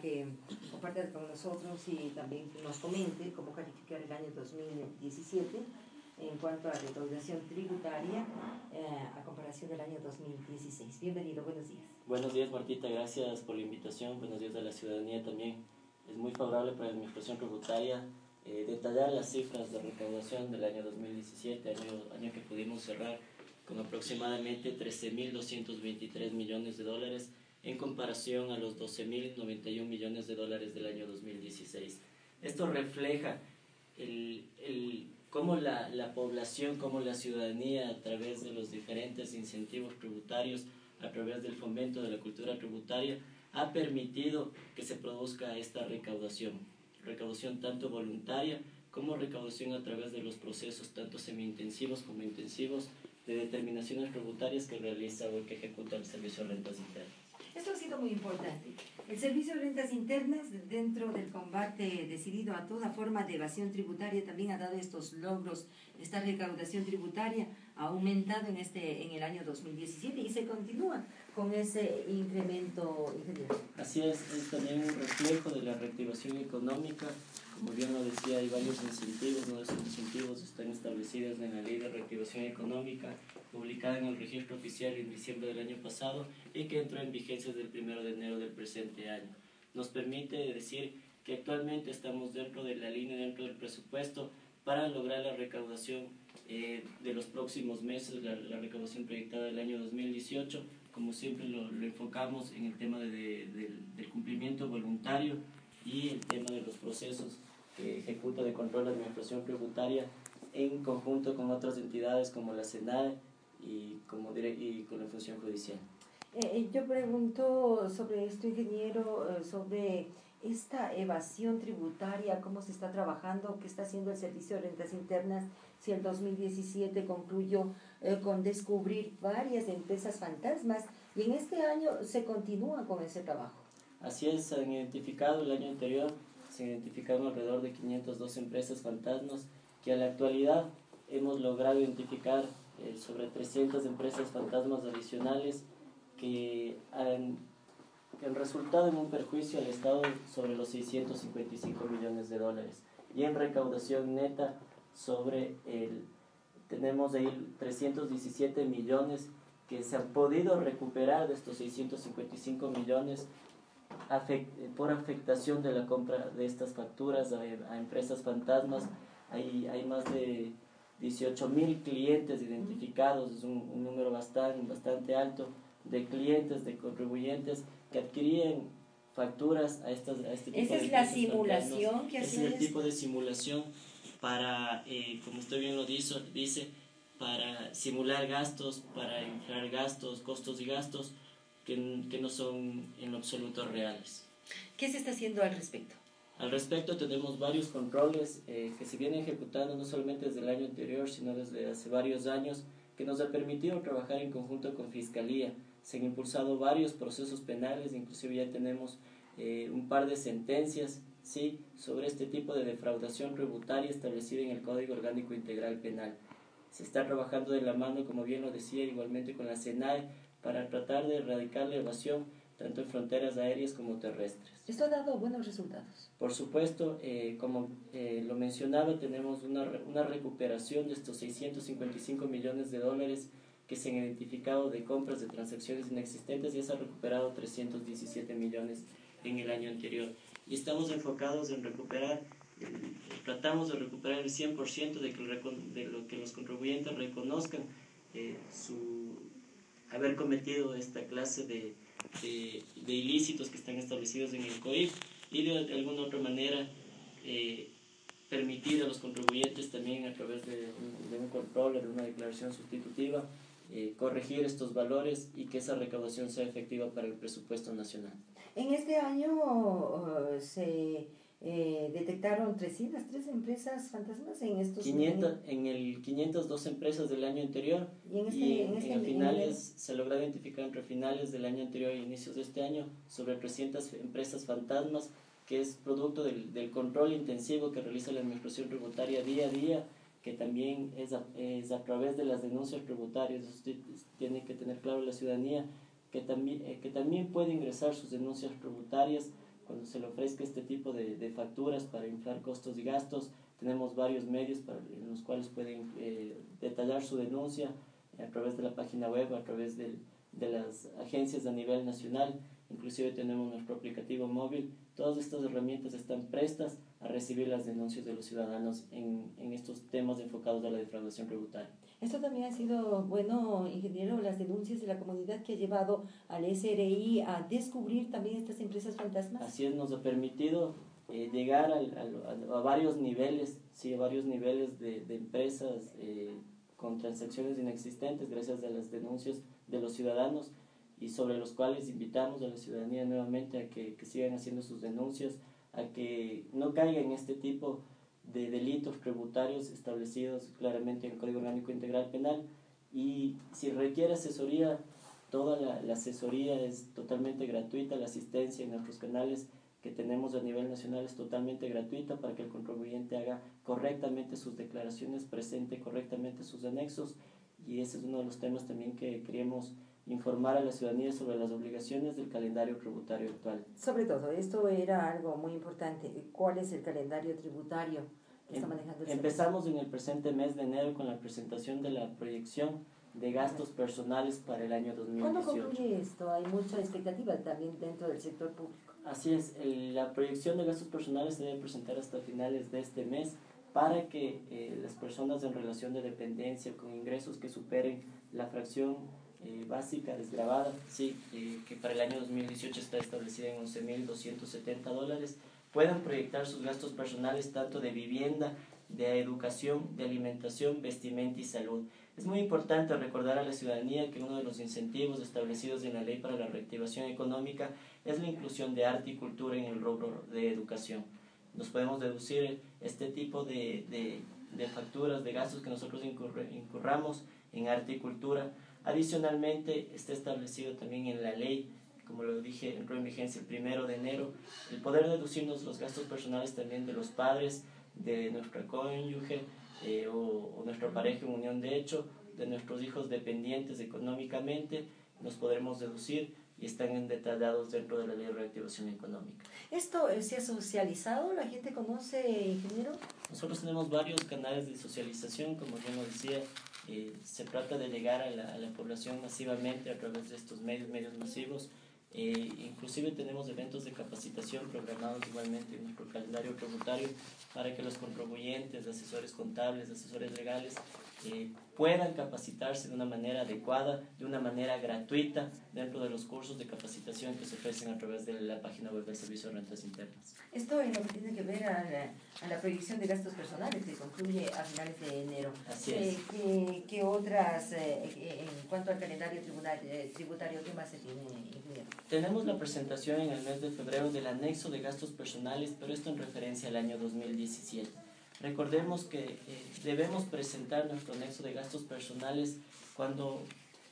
que comparta con nosotros y también nos comente cómo calificar el año 2017 en cuanto a recaudación tributaria eh, a comparación del año 2016. Bienvenido, buenos días. Buenos días, Martita, gracias por la invitación. Buenos días a la ciudadanía también. Es muy favorable para la administración tributaria eh, detallar las cifras de recaudación del año 2017, año, año que pudimos cerrar con aproximadamente 13.223 millones de dólares en comparación a los 12.091 millones de dólares del año 2016. Esto refleja el, el, cómo la, la población, cómo la ciudadanía, a través de los diferentes incentivos tributarios, a través del fomento de la cultura tributaria, ha permitido que se produzca esta recaudación. Recaudación tanto voluntaria como recaudación a través de los procesos tanto semi-intensivos como intensivos de determinaciones tributarias que realiza o que ejecuta el Servicio de Rentas Internas. Muy importante. El Servicio de Rentas Internas, dentro del combate decidido a toda forma de evasión tributaria, también ha dado estos logros. Esta recaudación tributaria ha aumentado en, este, en el año 2017 y se continúa con ese incremento, Así es, es también un reflejo de la reactivación económica como bien lo decía, hay varios incentivos, ¿no? esos incentivos están establecidos en la Ley de Reactivación Económica, publicada en el registro oficial en diciembre del año pasado y que entró en vigencia desde el 1 de enero del presente año. Nos permite decir que actualmente estamos dentro de la línea, dentro del presupuesto, para lograr la recaudación eh, de los próximos meses, la, recaudación proyectada del año 2018. Como siempre lo, lo enfocamos en el tema de, del cumplimiento voluntario y el tema de los procesos que ejecuta de control de administración tributaria en conjunto con otras entidades como la SENAE y, como y con la función judicial. Eh, eh, yo pregunto sobre esto, ingeniero, eh, sobre esta evasión tributaria, cómo se está trabajando, qué está haciendo el Servicio de Rentas Internas, si el 2017 concluyó con descubrir varias empresas fantasmas y en este año se continúa con ese trabajo. Así es, se han identificado el año anterior, se identificaron alrededor de 502 empresas fantasmas que a la actualidad hemos logrado identificar eh, sobre 300 empresas fantasmas adicionales que han, que han resultado en un perjuicio al Estado sobre los 655 millones de dólares y en recaudación neta sobre el tenemos ahí 317 millones que se han podido recuperar de estos 655 millones por afectación de la compra de estas facturas a, empresas fantasmas. Hay, hay más de 18 mil clientes identificados, es un, número bastante, bastante alto de clientes, de contribuyentes que adquirían facturas a, estas, a este tipo ¿Esa es la simulación que Ese es el tipo de simulación para, eh, como usted bien lo dice, dice, para simular gastos, para inflar gastos, costos y gastos que, no son en absoluto reales. ¿Qué se está haciendo al respecto? Al respecto tenemos varios controles eh, que se vienen ejecutando no solamente desde el año anterior, sino desde hace varios años, que nos ha permitido trabajar en conjunto con Fiscalía. Se han impulsado varios procesos penales, inclusive ya tenemos eh, un par de sentencias ¿sí? sobre este tipo de defraudación tributaria establecida en el Código Orgánico Integral Penal. Se está trabajando de la mano, como bien lo decía, igualmente con la SENAE para tratar de erradicar la evasión tanto en fronteras aéreas como terrestres. ¿Esto ha dado buenos resultados? Por supuesto, eh, como eh, lo mencionaba, tenemos una, una recuperación de estos 655 millones de dólares que se han identificado de compras de transacciones inexistentes y se ha recuperado 317 millones en el año anterior. Y estamos enfocados en recuperar, tratamos de recuperar el 100% de, que, de lo que los contribuyentes reconozcan eh, su haber cometido esta clase de, de, ilícitos que están establecidos en el COIF y de, alguna otra manera eh, permitir a los contribuyentes también a través de, un control o de una declaración sustitutiva eh, corregir estos valores y que esa recaudación sea efectiva para el presupuesto nacional. En este año uh, se eh, detectaron 303 empresas fantasmas en estos 500, en el 502 empresas del año anterior. Y en, este, en, este finales se logró identificar entre finales del año anterior e inicios de este año sobre 300 empresas fantasmas que es producto del, del control intensivo que realiza la administración tributaria día a día que también es a, es a través de las denuncias tributarias usted tiene que tener claro la ciudadanía que también, eh, que también puede ingresar sus denuncias tributarias cuando se le ofrezca este tipo de, de facturas para inflar costos y gastos, tenemos varios medios en los cuales pueden eh, detallar su denuncia a través de la página web, a través del, de las agencias a nivel nacional, inclusive tenemos nuestro aplicativo móvil. Todas estas herramientas están prestas a recibir las denuncias de los ciudadanos en, en estos temas enfocados a la defraudación tributaria. Esto también ha sido bueno, ingeniero, las denuncias de la comunidad que ha llevado al SRI a descubrir también estas empresas fantasmas. Así es, nos ha permitido eh, llegar al, a, a, varios niveles, sí, a varios niveles de, de empresas eh, con transacciones inexistentes gracias a las denuncias de los ciudadanos y sobre los cuales invitamos a la ciudadanía nuevamente a que, que sigan haciendo sus denuncias, a que no caigan en este tipo de delitos tributarios establecidos claramente en el Código Orgánico Integral Penal. Y si requiere asesoría, toda la, la, asesoría es totalmente gratuita, la asistencia en nuestros canales que tenemos a nivel nacional es totalmente gratuita para que el contribuyente haga correctamente sus declaraciones, presente correctamente sus anexos. Y ese es uno de los temas también que queríamos informar a la ciudadanía sobre las obligaciones del calendario tributario actual. Sobre todo, esto era algo muy importante. ¿Cuál es el calendario tributario que está em, manejando el Empezamos en el presente mes de enero con la presentación de la proyección de gastos personales para el año 2018. ¿Cuándo concluye esto? Hay mucha expectativa también dentro del sector público. Así es, el, la proyección de gastos personales se debe presentar hasta finales de este mes para que eh, las personas en relación de dependencia con ingresos que superen la fracción eh, básica desgrabada, sí, eh, que para el año 2018 está establecida en 11.270 dólares, puedan proyectar sus gastos personales tanto de vivienda, de educación, de alimentación, vestimenta y salud. Es muy importante recordar a la ciudadanía que uno de los incentivos establecidos en la Ley para la Reactivación Económica es la inclusión de arte y cultura en el rubro de educación. Nos podemos deducir este tipo de, de, de facturas, de gastos que nosotros incurramos en arte y cultura. Adicionalmente, está establecido también en la ley, como lo dije, entró en vigencia el primero de enero, el poder deducirnos los gastos personales también de los padres, de nuestra cónyuge eh, o, o nuestra pareja en unión de hecho, de nuestros hijos dependientes económicamente, nos podremos deducir y están detallados dentro de la ley de reactivación económica. ¿Esto eh, se ha socializado? ¿La gente conoce, ingeniero? Nosotros tenemos varios canales de socialización, como ya lo decía, se trata de llegar a la, a la, población masivamente a través de estos medios, medios masivos. Eh, inclusive tenemos eventos de capacitación programados igualmente en nuestro calendario tributario para que los contribuyentes, asesores contables, asesores legales eh, puedan capacitarse de una manera adecuada, de una manera gratuita, dentro de los cursos de capacitación que se ofrecen a través de la página web del Servicio de Rentas Internas. Esto es lo que tiene que ver a la, a la proyección de gastos personales que concluye a finales de enero. Así es. Eh, ¿qué, ¿qué, otras, eh, en cuanto al calendario tributario, eh, tributario qué más se tiene, ingeniero? Tenemos la presentación en el mes de febrero del anexo de gastos personales, pero esto en referencia al año 2017. Recordemos que eh, debemos presentar nuestro anexo de gastos personales cuando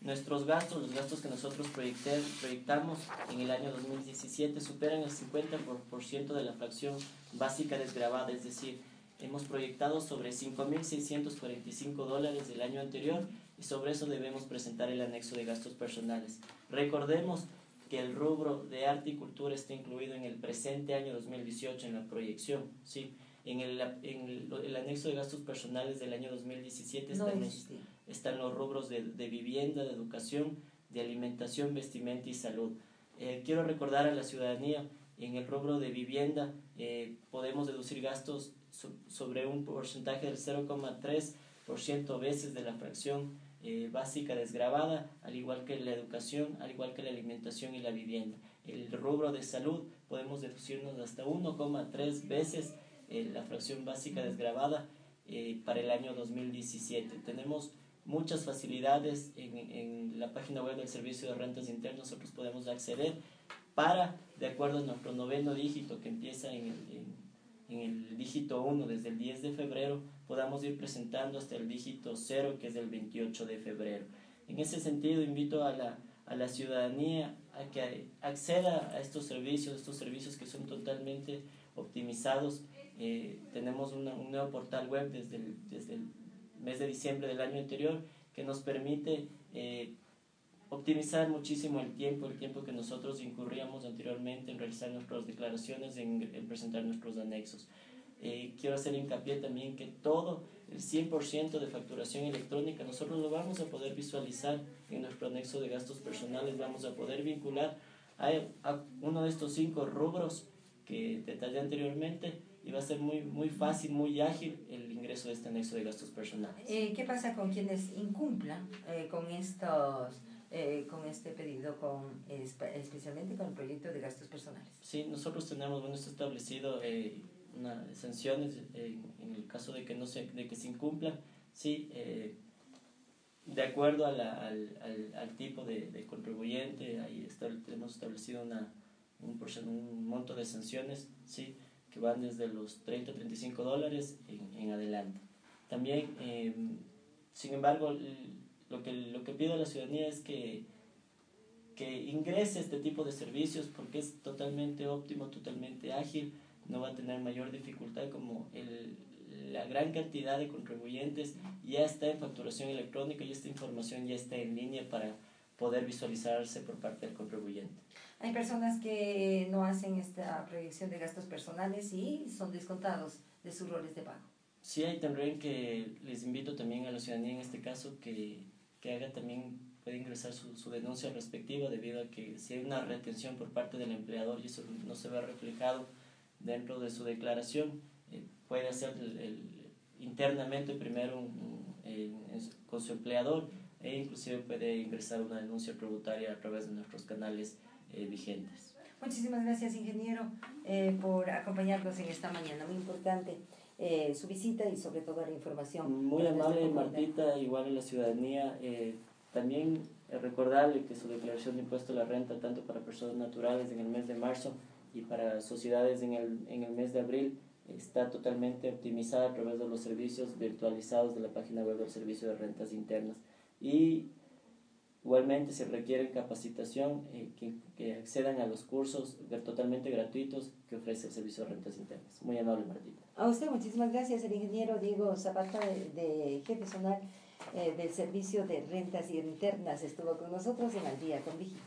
nuestros gastos, los gastos que nosotros proyectamos en el año 2017 superan el 50% de la fracción básica desgrabada, es decir, hemos proyectado sobre 5.645 dólares del año anterior y sobre eso debemos presentar el anexo de gastos personales. Recordemos que el rubro de arte y cultura está incluido en el presente año 2018 en la proyección, ¿sí? En el, en el, el, anexo de gastos personales del año 2017 están, los, están los rubros de, de, vivienda, de educación, de alimentación, vestimenta y salud. Eh, quiero recordar a la ciudadanía, en el rubro de vivienda eh, podemos deducir gastos so, sobre un porcentaje del 0,3% veces de la fracción eh, básica desgrabada, al igual que la educación, al igual que la alimentación y la vivienda. El rubro de salud podemos deducirnos hasta 1,3 veces eh, la fracción básica desgrabada eh, para el año 2017. Tenemos muchas facilidades en, en, la página web del Servicio de Rentas Internas, nosotros podemos acceder para, de acuerdo a nuestro noveno dígito que empieza en el, en, en el dígito 1 desde el 10 de febrero, podamos ir presentando hasta el dígito 0 que es el 28 de febrero. En ese sentido, invito a la, a la ciudadanía a que acceda a estos servicios, estos servicios que son totalmente optimizados eh, tenemos una, un nuevo portal web desde el, desde el mes de diciembre del año anterior que nos permite eh, optimizar muchísimo el tiempo, el tiempo que nosotros incurríamos anteriormente en realizar nuestras declaraciones, en, en presentar nuestros anexos. Eh, quiero hacer hincapié también que todo, el 100% de facturación electrónica, nosotros lo vamos a poder visualizar en nuestro anexo de gastos personales, vamos a poder vincular a, a uno de estos cinco rubros que detallé anteriormente y va a ser muy, muy fácil, muy ágil el ingreso de este anexo de gastos personales. Eh, ¿Qué pasa con quienes incumplan eh, con estos eh, con este pedido, con, especialmente con el proyecto de gastos personales? Sí, nosotros tenemos, bueno, está establecido eh, una, sanciones en el caso de que, no se, de que se incumplan, sí, eh, de acuerdo a la, al, al, al, tipo de, de, contribuyente, ahí está, hemos establecido una, un, un monto de sanciones, sí, que van desde los 30 a 35 dólares en, adelante. También, eh, sin embargo, lo que, lo que pido a la ciudadanía es que, que ingrese este tipo de servicios porque es totalmente óptimo, totalmente ágil, no va a tener mayor dificultad como el, la gran cantidad de contribuyentes ya está en facturación electrónica y esta información ya está en línea para poder visualizarse por parte del contribuyente. Hay personas que no hacen esta proyección de gastos personales y son descontados de sus roles de pago. Sí, hay también que les invito también a la ciudadanía en este caso que, que haga también, puede ingresar su, su denuncia respectiva debido a que si hay una retención por parte del empleador y eso no se ve reflejado dentro de su declaración, eh, puede hacer el, el, internamente primero un, con su empleador e inclusive puede ingresar una denuncia tributaria a través de nuestros canales eh, vigentes. Muchísimas gracias, ingeniero, eh, por acompañarnos en esta mañana. Muy importante eh, su visita y sobre todo la información. Muy amable, Martita, igual a la ciudadanía. Eh, también recordarle que su declaración de impuesto a la renta, tanto para personas naturales en el mes de marzo y para sociedades en el, en el mes de abril, está totalmente optimizada a través de los servicios virtualizados de la página web del Servicio de Rentas Internas. Y Igualmente, si requieren capacitación, eh, que, que, accedan a los cursos totalmente gratuitos que ofrece el Servicio de Rentas Internas. Muy amable, Martita. A usted, muchísimas gracias, el ingeniero Diego Zapata, de, de jefe zonal eh, del Servicio de Rentas Internas, estuvo con nosotros en Al Día con Vigil.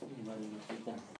Muy amable, Martita.